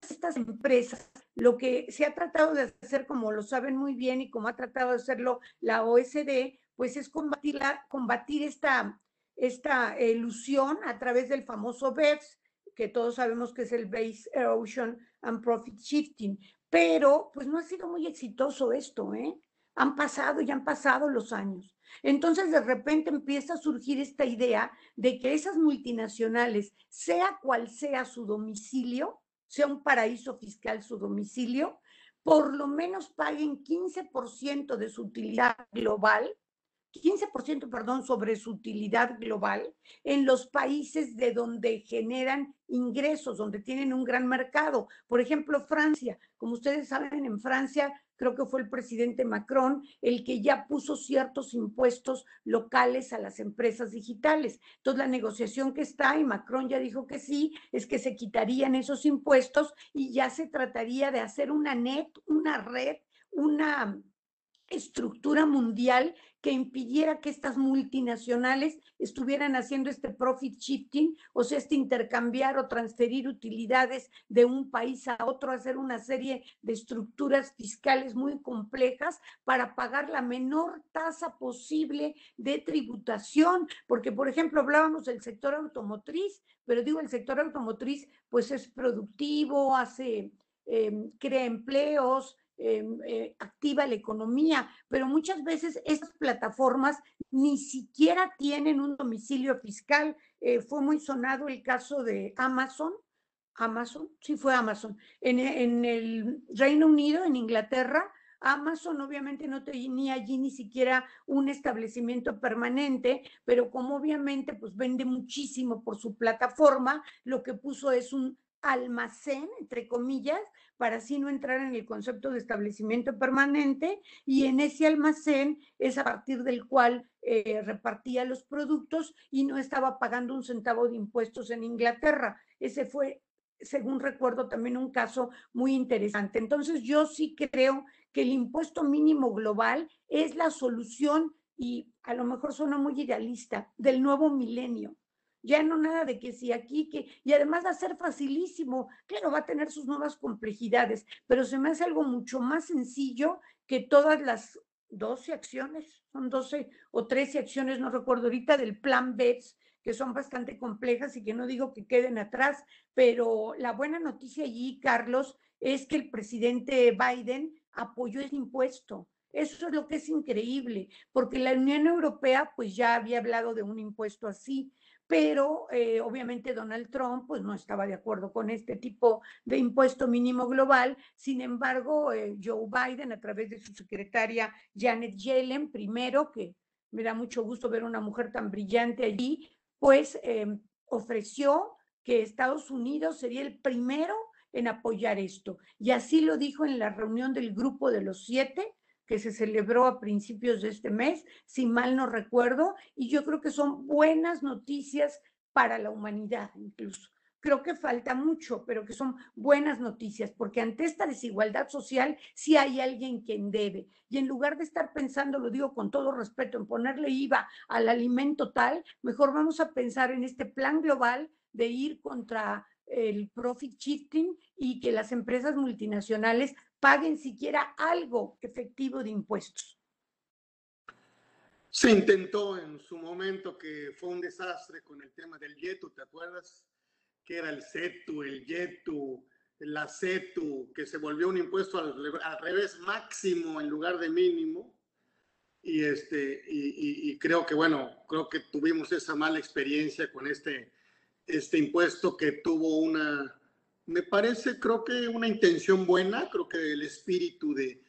B: estas empresas, lo que se ha tratado de hacer, como lo saben muy bien y como ha tratado de hacerlo la OSD, pues es combatir, combatir esta, esta ilusión a través del famoso BEPS, que todos sabemos que es el Base Erosion and Profit Shifting, pero pues no ha sido muy exitoso esto, ¿eh? Han pasado y han pasado los años. Entonces de repente empieza a surgir esta idea de que esas multinacionales, sea cual sea su domicilio, sea un paraíso fiscal su domicilio, por lo menos paguen 15% de su utilidad global 15%, perdón, sobre su utilidad global en los países de donde generan ingresos, donde tienen un gran mercado. Por ejemplo, Francia. Como ustedes saben, en Francia creo que fue el presidente Macron el que ya puso ciertos impuestos locales a las empresas digitales. Entonces, la negociación que está, y Macron ya dijo que sí, es que se quitarían esos impuestos y ya se trataría de hacer una net, una red, una estructura mundial que impidiera que estas multinacionales estuvieran haciendo este profit shifting, o sea, este intercambiar o transferir utilidades de un país a otro, hacer una serie de estructuras fiscales muy complejas para pagar la menor tasa posible de tributación, porque, por ejemplo, hablábamos del sector automotriz, pero digo, el sector automotriz pues es productivo, hace, eh, crea empleos, Em, eh, activa la economía, pero muchas veces estas plataformas ni siquiera tienen un domicilio fiscal. Eh, fue muy sonado el caso de Amazon. Amazon, sí fue Amazon. En, en el Reino Unido, en Inglaterra, Amazon obviamente no tenía allí ni siquiera un establecimiento permanente, pero como obviamente pues vende muchísimo por su plataforma, lo que puso es un almacén, entre comillas, para así no entrar en el concepto de establecimiento permanente y en ese almacén es a partir del cual eh, repartía los productos y no estaba pagando un centavo de impuestos en Inglaterra. Ese fue, según recuerdo, también un caso muy interesante. Entonces yo sí creo que el impuesto mínimo global es la solución y a lo mejor suena muy idealista del nuevo milenio ya no nada de que si aquí, que, y además va a ser facilísimo, claro, va a tener sus nuevas complejidades, pero se me hace algo mucho más sencillo que todas las 12 acciones, son 12 o 13 acciones, no recuerdo ahorita, del plan BEPS, que son bastante complejas y que no digo que queden atrás, pero la buena noticia allí, Carlos, es que el presidente Biden apoyó el impuesto. Eso es lo que es increíble, porque la Unión Europea pues ya había hablado de un impuesto así pero eh, obviamente Donald Trump pues no estaba de acuerdo con este tipo de impuesto mínimo global. Sin embargo, eh, Joe Biden, a través de su secretaria Janet Yellen, primero, que me da mucho gusto ver una mujer tan brillante allí, pues em, ofreció que Estados Unidos sería el primero en apoyar esto. Y así lo dijo en la reunión del grupo de los siete, que se celebró a principios de este mes, si mal no recuerdo, y yo creo que son buenas noticias para la humanidad incluso. Creo que falta mucho, pero que son buenas noticias, porque ante esta desigualdad social sí hay alguien quien debe. Y en lugar de estar pensando, lo digo con todo respeto, en ponerle IVA al alimento tal, mejor vamos a pensar en este plan global de ir contra el profit shifting y que las empresas multinacionales paguen siquiera algo efectivo de impuestos.
A: Se intentó en su momento que fue un desastre con el tema del YETU, ¿te acuerdas? Que era el CETU, el YETU, la CETU, que se volvió un impuesto al, revés máximo en lugar de mínimo. Y, este, y, y, creo que, bueno, creo que tuvimos esa mala experiencia con este, este impuesto que tuvo una, me parece, creo que una intención buena, creo que el espíritu de,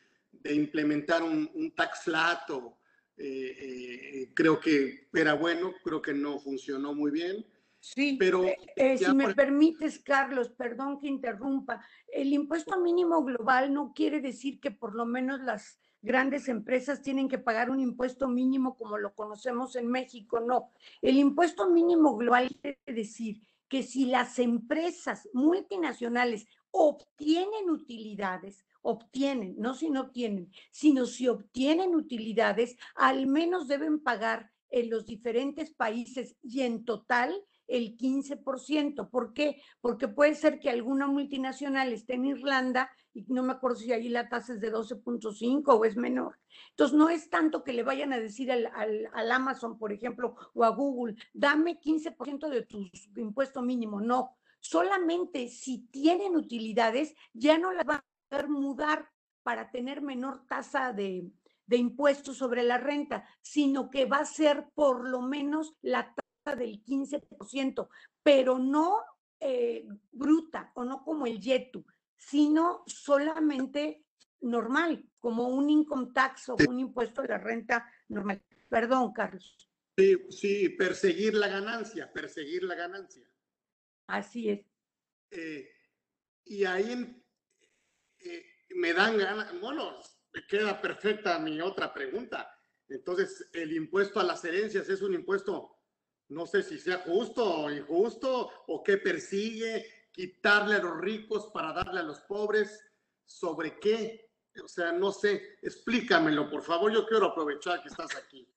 A: implementar un, tax flat eh, eh, creo que era bueno, creo que no funcionó muy bien.
B: Sí, pero eh, si me permites, Carlos, perdón que interrumpa, el impuesto mínimo global no quiere decir que por lo menos las grandes empresas tienen que pagar un impuesto mínimo como lo conocemos en México, no. El impuesto mínimo global quiere decir que si las empresas multinacionales obtienen utilidades, obtienen, no si no obtienen, sino si obtienen utilidades, al menos deben pagar en los diferentes países y en total el 15%. ¿Por qué? Porque puede ser que alguna multinacional esté en Irlanda y no me acuerdo si ahí la tasa es de 12.5 o es menor. Entonces, no es tanto que le vayan a decir al, al, Amazon, por ejemplo, o a Google, dame 15% de tu impuesto mínimo. No, solamente si tienen utilidades, ya no las van a poder mudar para tener menor tasa de, de impuestos sobre la renta, sino que va a ser por lo menos la tasa del 15%, pero no eh, bruta o no como el YETU, sino solamente normal, como un income tax o un impuesto de la renta normal. Perdón, Carlos.
A: Sí, sí, perseguir la ganancia, perseguir la ganancia.
B: Así es.
A: Eh, y ahí eh, me dan ganas, bueno, queda perfecta mi otra pregunta. Entonces, el impuesto a las herencias es un impuesto, no sé si sea justo o injusto, o que persigue quitarle a los ricos para darle a los pobres. ¿Sobre qué? O sea, no sé, explícamelo, por favor. Yo quiero aprovechar que estás aquí.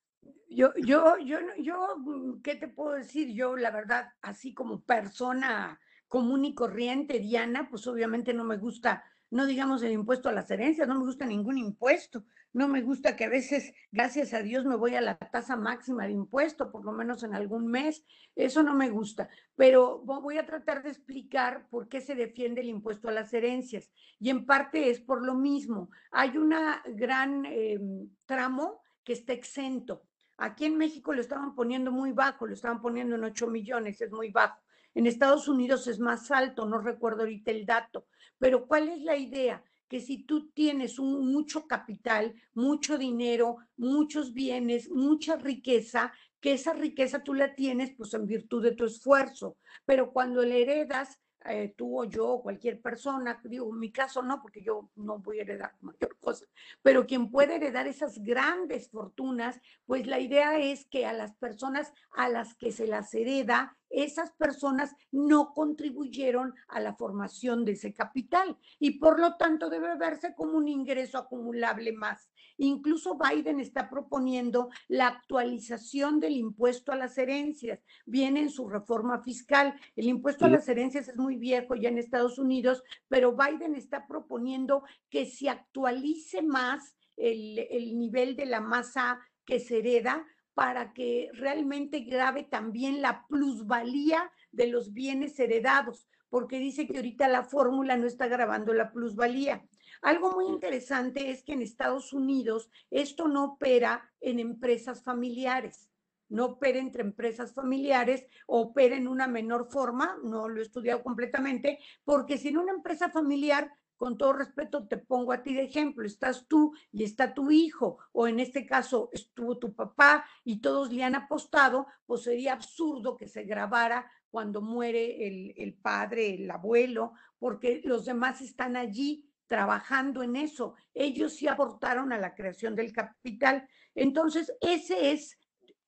B: Yo, yo, yo, yo, ¿qué te puedo decir? Yo, la verdad, así como persona común y corriente, Diana, pues obviamente no me gusta, no digamos el impuesto a las herencias, no me gusta ningún impuesto, no me gusta que a veces, gracias a Dios, me voy a la tasa máxima de impuesto, por lo menos en algún mes, eso no me gusta, pero voy a tratar de explicar por qué se defiende el impuesto a las herencias y en parte es por lo mismo. Hay una gran em, tramo que está exento. Aquí en México lo estaban poniendo muy bajo, lo estaban poniendo en 8 millones, es muy bajo. En Estados Unidos es más alto, no recuerdo ahorita el dato, pero ¿cuál es la idea? Que si tú tienes un, mucho capital, mucho dinero, muchos bienes, mucha riqueza, que esa riqueza tú la tienes pues en virtud de tu esfuerzo, pero cuando le heredas, eh, tú o yo o cualquier persona, digo, en mi caso no, porque yo no voy a heredar mayor cosa, pero quien puede heredar esas grandes fortunas, pues la idea es que a las personas a las que se las hereda, esas personas no contribuyeron a la formación de ese capital y por lo tanto debe verse como un ingreso acumulable más. Incluso Biden está proponiendo la actualización del impuesto a las herencias. Viene en su reforma fiscal. El impuesto a las herencias es muy viejo ya en Estados Unidos, pero Biden está proponiendo que se actualice más el, el nivel de la masa que se hereda para que realmente grave también la plusvalía de los bienes heredados, porque dice que ahorita la fórmula no está grabando la plusvalía. Algo muy interesante es que en Estados Unidos esto no opera en empresas familiares, no opera entre empresas familiares, opera en una menor forma, no lo he estudiado completamente, porque si en una empresa familiar con todo respeto te pongo a ti de ejemplo, estás tú y está tu hijo, o en este caso estuvo tu papá y todos le han apostado, pues sería absurdo que se grabara cuando muere el, el padre, el abuelo, porque los demás están allí trabajando en eso. Ellos sí aportaron a la creación del capital. Entonces, ese es,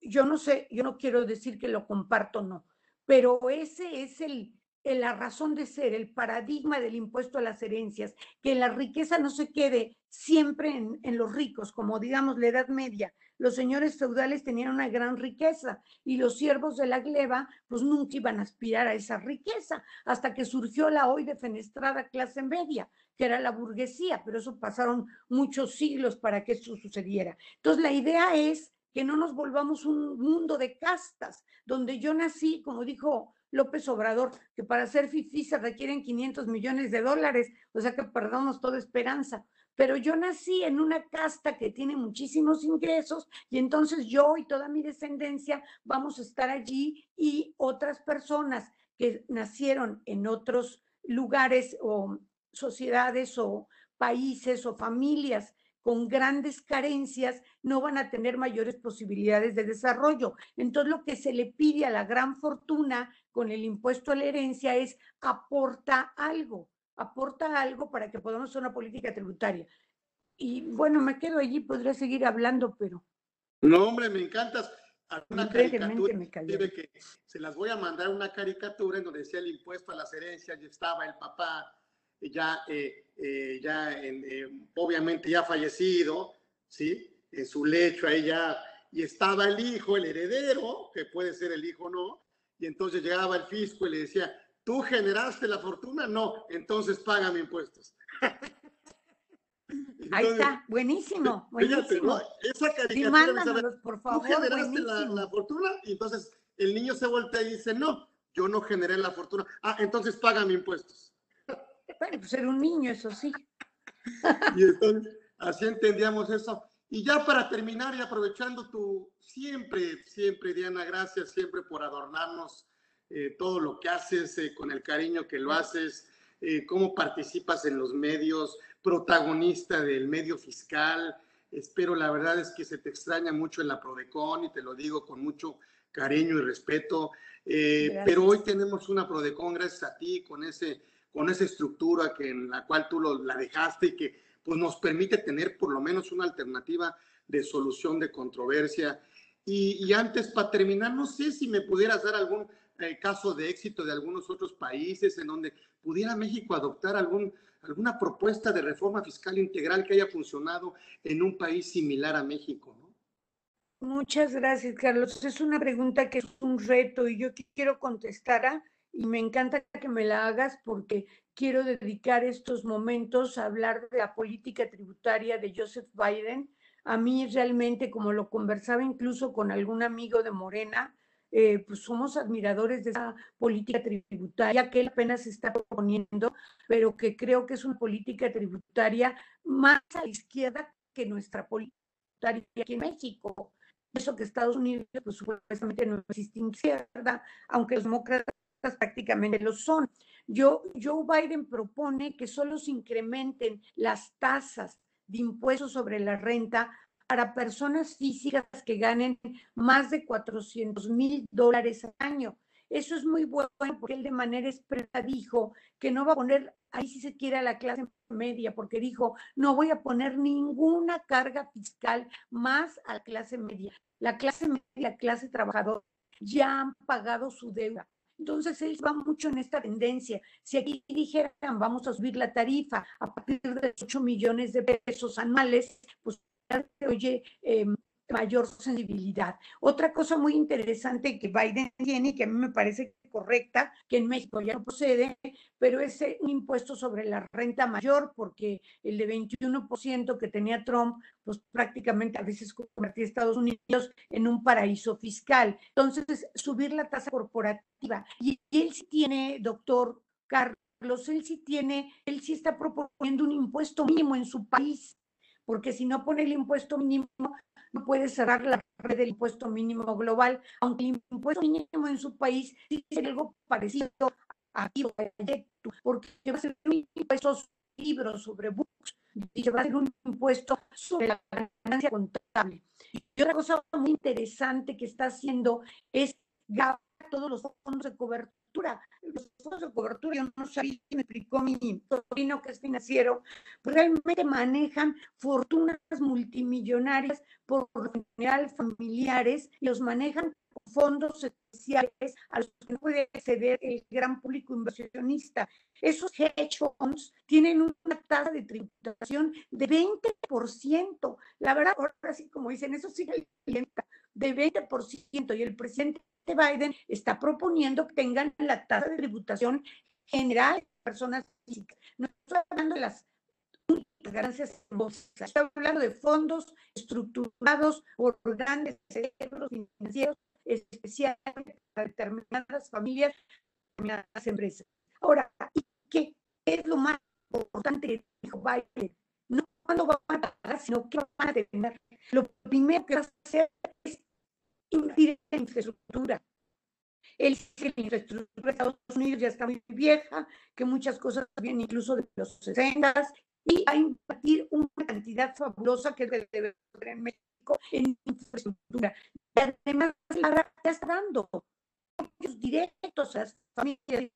B: yo no sé, yo no quiero decir que lo comparto, no, pero ese es el, la razón de ser, el paradigma del impuesto a las herencias, que la riqueza no se quede siempre en, los ricos, como digamos la Edad Media. Los señores feudales tenían una gran riqueza y los siervos de la gleba pues nunca iban a aspirar a esa riqueza hasta que surgió la hoy defenestrada clase media, que era la burguesía, pero eso pasaron muchos siglos para que esto sucediera. Entonces la idea es que no nos volvamos un mundo de castas, donde yo nací, como dijo López Obrador, que para ser FIFI se requieren 500 millones de dólares, o sea que perdamos toda esperanza. Pero yo nací en una casta que tiene muchísimos ingresos y entonces yo y toda mi descendencia vamos a estar allí y otras personas que nacieron en otros lugares o sociedades o países o familias con grandes carencias no van a tener mayores posibilidades de desarrollo. Entonces, lo que se le pide a la gran fortuna con el impuesto a la herencia es aporta algo, aporta algo para que podamos hacer una política tributaria. Y bueno, me quedo allí, podría seguir hablando, pero...
A: No, hombre, me encantas. Una caricatura, que se las voy a mandar una caricatura en donde decía el impuesto a las herencias y estaba el papá ya, eh, eh, ya eh, obviamente ya fallecido, ¿sí? En su lecho ahí ya, y estaba el hijo, el heredero, que puede ser el hijo o no, y entonces llegaba el fisco y le decía, ¿tú generaste la fortuna? No, entonces págame impuestos.
B: Ahí está, buenísimo, buenísimo.
A: esa caricatura, por favor, ¿tú generaste la, la, fortuna? Y entonces el niño se voltea y dice, no, yo no generé la fortuna. Ah, entonces págame impuestos.
B: Bueno, pues era un niño, eso sí.
A: y entonces, así entendíamos eso. Y ya para terminar y aprovechando tu siempre, siempre, Diana, gracias siempre por adornarnos eh, todo lo que haces, eh, con el cariño que lo haces, eh, cómo participas en los medios, protagonista del medio fiscal, Espero, la verdad es que se te extraña mucho en la Prodecon y te lo digo con mucho cariño y respeto. Eh, pero hoy tenemos una Prodecon gracias a ti, con, ese, con esa estructura que, en la cual tú la dejaste y que pues, nos permite tener por lo menos una alternativa de solución de controversia. Y, antes, para terminar, no sé si me pudieras dar algún eh, caso de éxito de algunos otros países en donde pudiera México adoptar algún, alguna propuesta de reforma fiscal integral que haya funcionado en un país similar a México.
B: Muchas gracias, Carlos. Es una pregunta que es un reto y yo quiero contestar y me encanta que me la hagas porque quiero dedicar estos momentos a hablar de la política tributaria de Joseph Biden. A mí realmente, como lo conversaba incluso con algún amigo de Morena, eh, pues somos admiradores de esa política tributaria que él apenas está proponiendo, pero que creo que es una política tributaria más a la izquierda que nuestra política aquí en México eso que Estados Unidos, pues supuestamente no existe izquierda, aunque los demócratas prácticamente lo son. Yo, Joe Biden propone que solo se incrementen las tasas de impuestos sobre la renta para personas físicas que ganen más de 400 mil dólares al año. Eso es muy bueno porque él de manera expresa dijo que no va a poner, ahí si se quiere, a la clase media, porque dijo, no voy a poner ninguna carga fiscal más a la clase media. La clase media, la clase trabajadora ya han pagado su deuda. Entonces, él va mucho en esta tendencia. Si aquí dijeran, vamos a subir la tarifa a partir de 8 millones de pesos anuales, pues oye, eh, mayor sensibilidad. Otra cosa muy interesante que Biden tiene y que a mí me parece correcta, que en México ya no procede, pero es un impuesto sobre la renta mayor, porque el de 21% que tenía Trump, pues prácticamente a veces convertía a Estados Unidos en un paraíso fiscal. Entonces, subir la tasa corporativa. Y él sí tiene, doctor Carlos, él sí tiene, él sí está proponiendo un impuesto mínimo en su país porque si no pone el impuesto mínimo, no puede cerrar la red del impuesto mínimo global, aunque el impuesto mínimo en su país sí es algo parecido a proyecto, porque va a ser un impuesto sobre libros, sobre books, y va a ser un impuesto sobre la ganancia contable. Y otra cosa muy interesante que está haciendo es ganar todos los fondos de cobertura los fondos de cobertura, yo no sabía, me explicó mi sobrino que es financiero, pues realmente manejan fortunas multimillonarias por general familiares y los manejan fondos especiales a los que puede acceder el gran público inversionista. Esos hedge funds tienen una tasa de tributación de 20%. La verdad, ahora sí, como dicen, eso sí de 20%. Y el presidente Biden está proponiendo que tengan la tasa de tributación general de personas físicas. No estoy hablando de las ganancias en bolsa, estoy hablando de fondos estructurados por grandes cerebros financieros especiales para determinadas familias, determinadas empresas. Ahora, ¿y qué es lo más importante que dijo Biden? No cuándo van a pagar, sino qué van a tener. Lo primero que va a hacer es invertir en infraestructura. Él dice que la infraestructura de Estados Unidos ya está muy vieja, que muchas cosas vienen incluso de los 60 y a invertir una cantidad fabulosa que debe tener en México en infraestructura. Y además, ya está dando directos a las familias.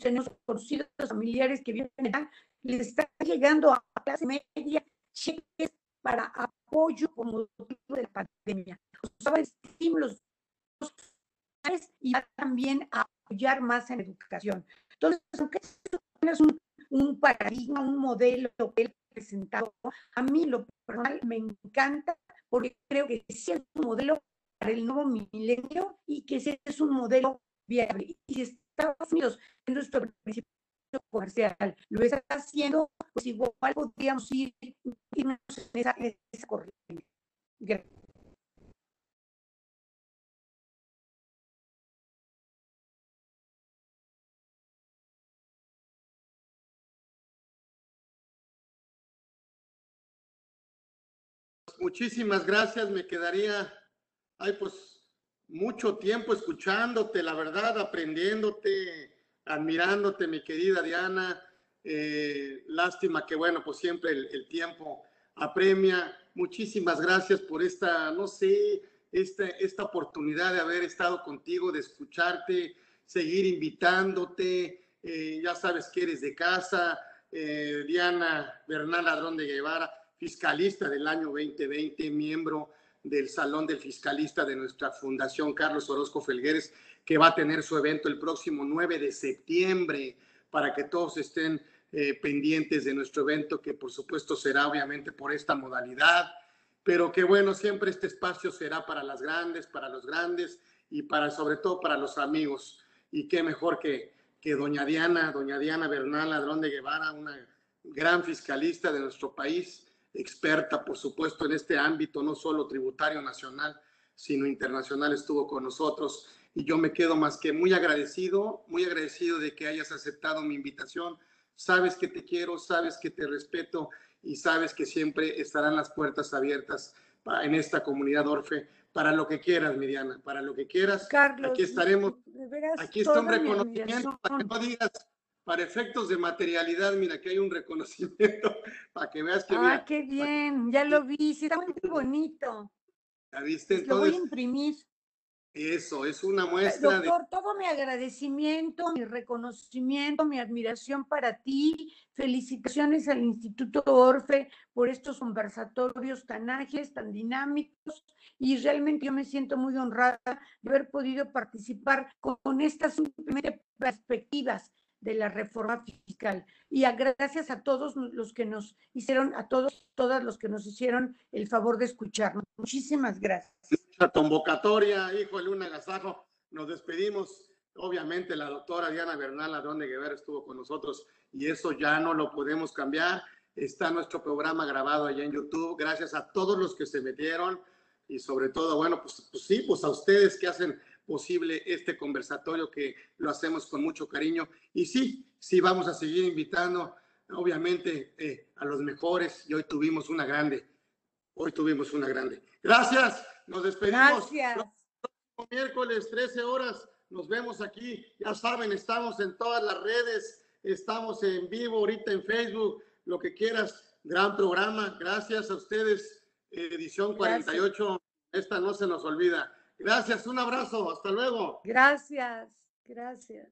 B: Tenemos conocidos familiares que viven allá, les está llegando a la clase media cheques para apoyo como motivo de la pandemia. O estímulos y va también a apoyar más en educación. Entonces, aunque es un, un paradigma, un modelo que él ha presentado, a mí lo personal me encanta porque creo que sí es un modelo para el nuevo milenio y que ese es un modelo viable. Y si Estados Unidos es nuestro principal comercial lo está haciendo, pues igual podríamos ir, irnos en esa, en esa corriente. Gracias.
A: muchísimas gracias. Me quedaría, ay, pues, mucho tiempo escuchándote, la verdad, aprendiéndote, admirándote, mi querida Diana. Eh, lástima que, bueno, pues siempre el, tiempo apremia. muchísimas gracias por esta, no sé, esta, esta oportunidad de haber estado contigo, de escucharte, seguir invitándote. Eh, ya sabes que eres de casa. Eh, Diana Bernal Ladrón de Guevara, fiscalista del año 2020, miembro del Salón del Fiscalista de nuestra Fundación Carlos Orozco Felgueres, que va a tener su evento el próximo 9 de septiembre, para que todos estén eh, pendientes de nuestro evento, que por supuesto será obviamente por esta modalidad, pero que bueno, siempre este espacio será para las grandes, para los grandes y para sobre todo para los amigos. Y qué mejor que, que doña Diana, doña Diana Bernal Ladrón de Guevara, una gran fiscalista de nuestro país, experta, por supuesto, en este ámbito, no solo tributario nacional, sino internacional, estuvo con nosotros. Y yo me quedo más que muy agradecido, muy agradecido de que hayas aceptado mi invitación. Sabes que te quiero, sabes que te respeto y sabes que siempre estarán las puertas abiertas en esta comunidad Orfe para lo que quieras, Miriana, para lo que quieras.
B: Carlos,
A: aquí estaremos. Aquí está un reconocimiento para que no digas, para efectos de materialidad, mira, que hay un reconocimiento para que veas que.
B: Ah, qué bien, ya lo vi, sí, está muy bonito.
A: ¿Ya viste?
B: Entonces, lo voy a imprimir.
A: Eso, es una muestra.
B: Doctor, todo mi agradecimiento, mi reconocimiento, mi admiración para ti. Felicitaciones al Instituto Orfe por estos conversatorios tan ágiles, tan dinámicos. Y realmente yo me siento muy honrada de haber podido participar con estas simplemente perspectivas de la reforma fiscal. Y gracias a todos los que nos hicieron, a todos, todas los que nos hicieron el favor de escucharnos. Muchísimas gracias.
A: La convocatoria, hijo de Luna Gazajo, nos despedimos. Obviamente la doctora Diana Bernal Ladrón de Guevara estuvo con nosotros y eso ya no lo podemos cambiar. Está nuestro programa grabado allá en YouTube. Gracias a todos los que se metieron y sobre todo, bueno, pues, pues sí, pues a ustedes que hacen posible este conversatorio que lo hacemos con mucho cariño. Y sí, sí vamos a seguir invitando, obviamente, eh, a los mejores. Y hoy tuvimos una grande. Hoy tuvimos una grande. Gracias. Nos despedimos.
B: Gracias.
A: Miércoles, 13 horas. Nos vemos aquí. Ya saben, estamos en todas las redes. Estamos en vivo ahorita en Facebook. Lo que quieras. Gran programa. Gracias a ustedes. Edición 48. Esta no se nos olvida. Gracias, un abrazo, hasta luego.
B: Gracias, gracias.